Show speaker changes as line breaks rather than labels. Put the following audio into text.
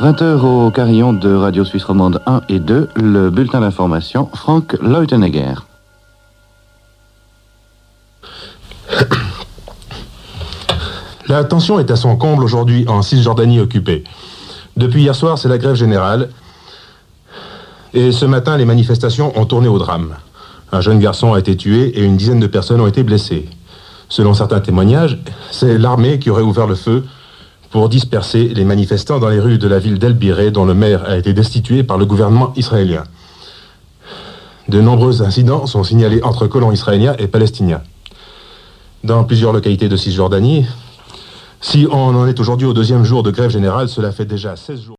20h au carillon de Radio Suisse Romande 1 et 2, le bulletin d'information, Franck Leutenegger.
La tension est à son comble aujourd'hui en Cisjordanie occupée. Depuis hier soir, c'est la grève générale. Et ce matin, les manifestations ont tourné au drame. Un jeune garçon a été tué et une dizaine de personnes ont été blessées. Selon certains témoignages, c'est l'armée qui aurait ouvert le feu pour disperser les manifestants dans les rues de la ville d'El dont le maire a été destitué par le gouvernement israélien. De nombreux incidents sont signalés entre colons israéliens et palestiniens. Dans plusieurs localités de Cisjordanie, si on en est aujourd'hui au deuxième jour de grève générale, cela fait déjà 16 jours.